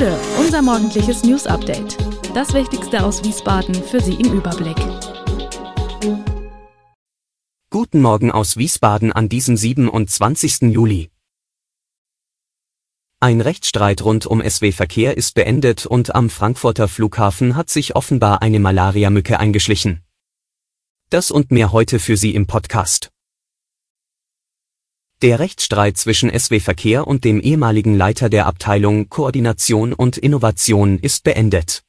Gude, unser morgendliches News Update. Das Wichtigste aus Wiesbaden für Sie im Überblick. Guten Morgen aus Wiesbaden an diesem 27. Juli. Ein Rechtsstreit rund um SW-Verkehr ist beendet und am Frankfurter Flughafen hat sich offenbar eine Malariamücke eingeschlichen. Das und mehr heute für Sie im Podcast. Der Rechtsstreit zwischen SW Verkehr und dem ehemaligen Leiter der Abteilung Koordination und Innovation ist beendet.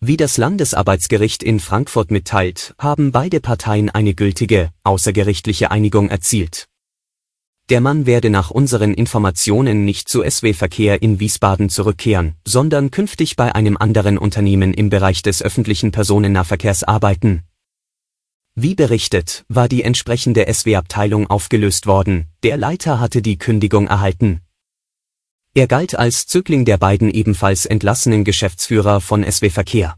Wie das Landesarbeitsgericht in Frankfurt mitteilt, haben beide Parteien eine gültige, außergerichtliche Einigung erzielt. Der Mann werde nach unseren Informationen nicht zu SW Verkehr in Wiesbaden zurückkehren, sondern künftig bei einem anderen Unternehmen im Bereich des öffentlichen Personennahverkehrs arbeiten, wie berichtet, war die entsprechende SW-Abteilung aufgelöst worden, der Leiter hatte die Kündigung erhalten. Er galt als Zögling der beiden ebenfalls entlassenen Geschäftsführer von SW Verkehr.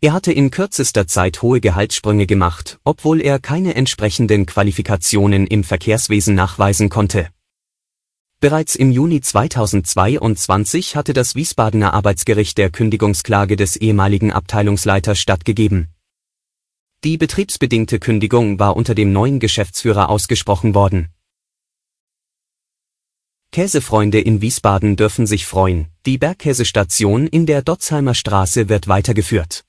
Er hatte in kürzester Zeit hohe Gehaltssprünge gemacht, obwohl er keine entsprechenden Qualifikationen im Verkehrswesen nachweisen konnte. Bereits im Juni 2022 hatte das Wiesbadener Arbeitsgericht der Kündigungsklage des ehemaligen Abteilungsleiters stattgegeben. Die betriebsbedingte Kündigung war unter dem neuen Geschäftsführer ausgesprochen worden. Käsefreunde in Wiesbaden dürfen sich freuen, die Bergkäsestation in der Dotzheimer Straße wird weitergeführt.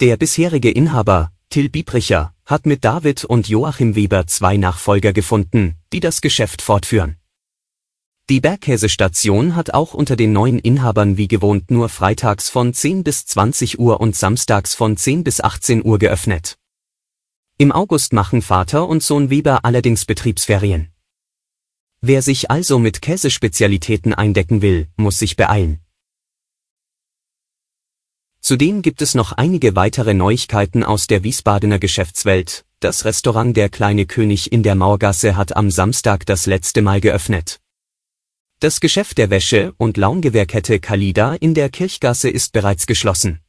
Der bisherige Inhaber, Till Biebricher, hat mit David und Joachim Weber zwei Nachfolger gefunden, die das Geschäft fortführen. Die Bergkäsestation hat auch unter den neuen Inhabern wie gewohnt nur freitags von 10 bis 20 Uhr und samstags von 10 bis 18 Uhr geöffnet. Im August machen Vater und Sohn Weber allerdings Betriebsferien. Wer sich also mit Käsespezialitäten eindecken will, muss sich beeilen. Zudem gibt es noch einige weitere Neuigkeiten aus der Wiesbadener Geschäftswelt. Das Restaurant Der kleine König in der Mauergasse hat am Samstag das letzte Mal geöffnet. Das Geschäft der Wäsche- und Laungewehrkette Kalida in der Kirchgasse ist bereits geschlossen.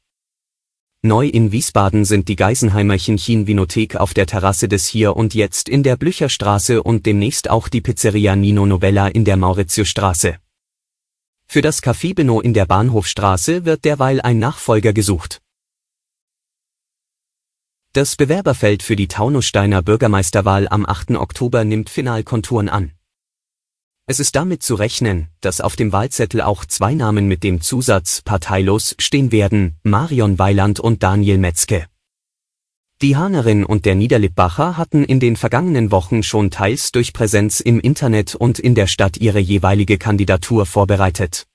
Neu in Wiesbaden sind die Geisenheimer Chinchin Vinothek auf der Terrasse des Hier und Jetzt in der Blücherstraße und demnächst auch die Pizzeria Nino Novella in der Mauritiusstraße. Für das Café Beno in der Bahnhofstraße wird derweil ein Nachfolger gesucht. Das Bewerberfeld für die Taunussteiner Bürgermeisterwahl am 8. Oktober nimmt Finalkonturen an. Es ist damit zu rechnen, dass auf dem Wahlzettel auch zwei Namen mit dem Zusatz parteilos stehen werden, Marion Weiland und Daniel Metzke. Die Hahnerin und der Niederlippbacher hatten in den vergangenen Wochen schon teils durch Präsenz im Internet und in der Stadt ihre jeweilige Kandidatur vorbereitet.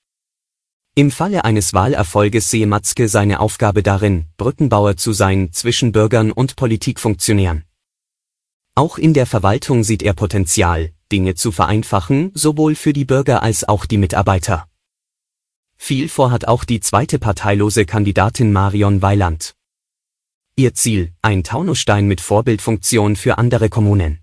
Im Falle eines Wahlerfolges sehe Matzke seine Aufgabe darin, Brückenbauer zu sein zwischen Bürgern und Politikfunktionären. Auch in der Verwaltung sieht er Potenzial, Dinge zu vereinfachen, sowohl für die Bürger als auch die Mitarbeiter. Viel vorhat auch die zweite parteilose Kandidatin Marion Weiland. Ihr Ziel, ein Taunusstein mit Vorbildfunktion für andere Kommunen.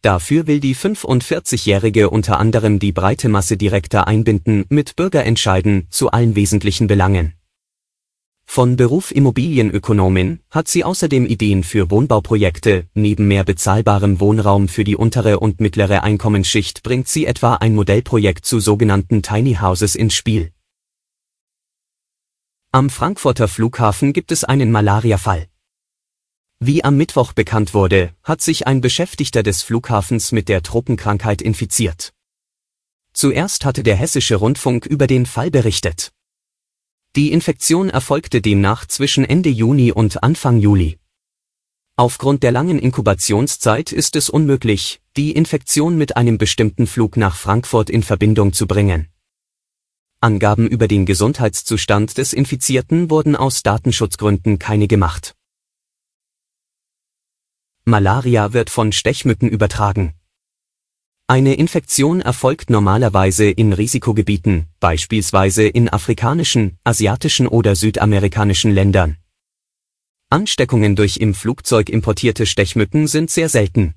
Dafür will die 45-Jährige unter anderem die breite Masse direkter einbinden, mit Bürgerentscheiden zu allen wesentlichen Belangen. Von Beruf Immobilienökonomin hat sie außerdem Ideen für Wohnbauprojekte, neben mehr bezahlbarem Wohnraum für die untere und mittlere Einkommensschicht bringt sie etwa ein Modellprojekt zu sogenannten Tiny Houses ins Spiel. Am Frankfurter Flughafen gibt es einen Malariafall. Wie am Mittwoch bekannt wurde, hat sich ein Beschäftigter des Flughafens mit der Tropenkrankheit infiziert. Zuerst hatte der hessische Rundfunk über den Fall berichtet. Die Infektion erfolgte demnach zwischen Ende Juni und Anfang Juli. Aufgrund der langen Inkubationszeit ist es unmöglich, die Infektion mit einem bestimmten Flug nach Frankfurt in Verbindung zu bringen. Angaben über den Gesundheitszustand des Infizierten wurden aus Datenschutzgründen keine gemacht. Malaria wird von Stechmücken übertragen. Eine Infektion erfolgt normalerweise in Risikogebieten, beispielsweise in afrikanischen, asiatischen oder südamerikanischen Ländern. Ansteckungen durch im Flugzeug importierte Stechmücken sind sehr selten.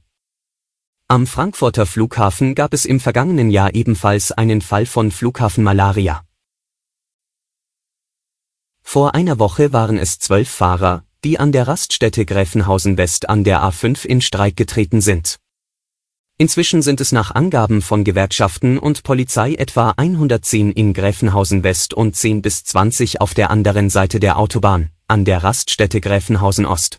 Am Frankfurter Flughafen gab es im vergangenen Jahr ebenfalls einen Fall von Flughafenmalaria. Vor einer Woche waren es zwölf Fahrer, die an der Raststätte Gräfenhausen West an der A5 in Streik getreten sind. Inzwischen sind es nach Angaben von Gewerkschaften und Polizei etwa 110 in Gräfenhausen West und 10 bis 20 auf der anderen Seite der Autobahn, an der Raststätte Gräfenhausen Ost.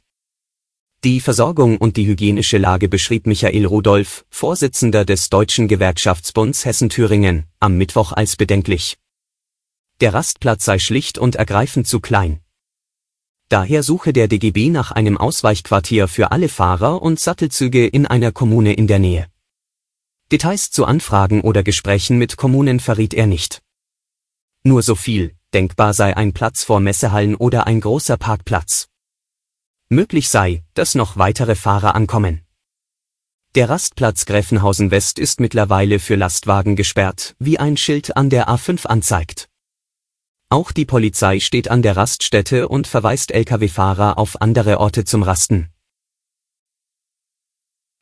Die Versorgung und die hygienische Lage beschrieb Michael Rudolph, Vorsitzender des Deutschen Gewerkschaftsbunds Hessen-Thüringen, am Mittwoch als bedenklich. Der Rastplatz sei schlicht und ergreifend zu klein. Daher suche der DGB nach einem Ausweichquartier für alle Fahrer und Sattelzüge in einer Kommune in der Nähe. Details zu Anfragen oder Gesprächen mit Kommunen verriet er nicht. Nur so viel, denkbar sei ein Platz vor Messehallen oder ein großer Parkplatz. Möglich sei, dass noch weitere Fahrer ankommen. Der Rastplatz Gräfenhausen West ist mittlerweile für Lastwagen gesperrt, wie ein Schild an der A5 anzeigt. Auch die Polizei steht an der Raststätte und verweist Lkw-Fahrer auf andere Orte zum Rasten.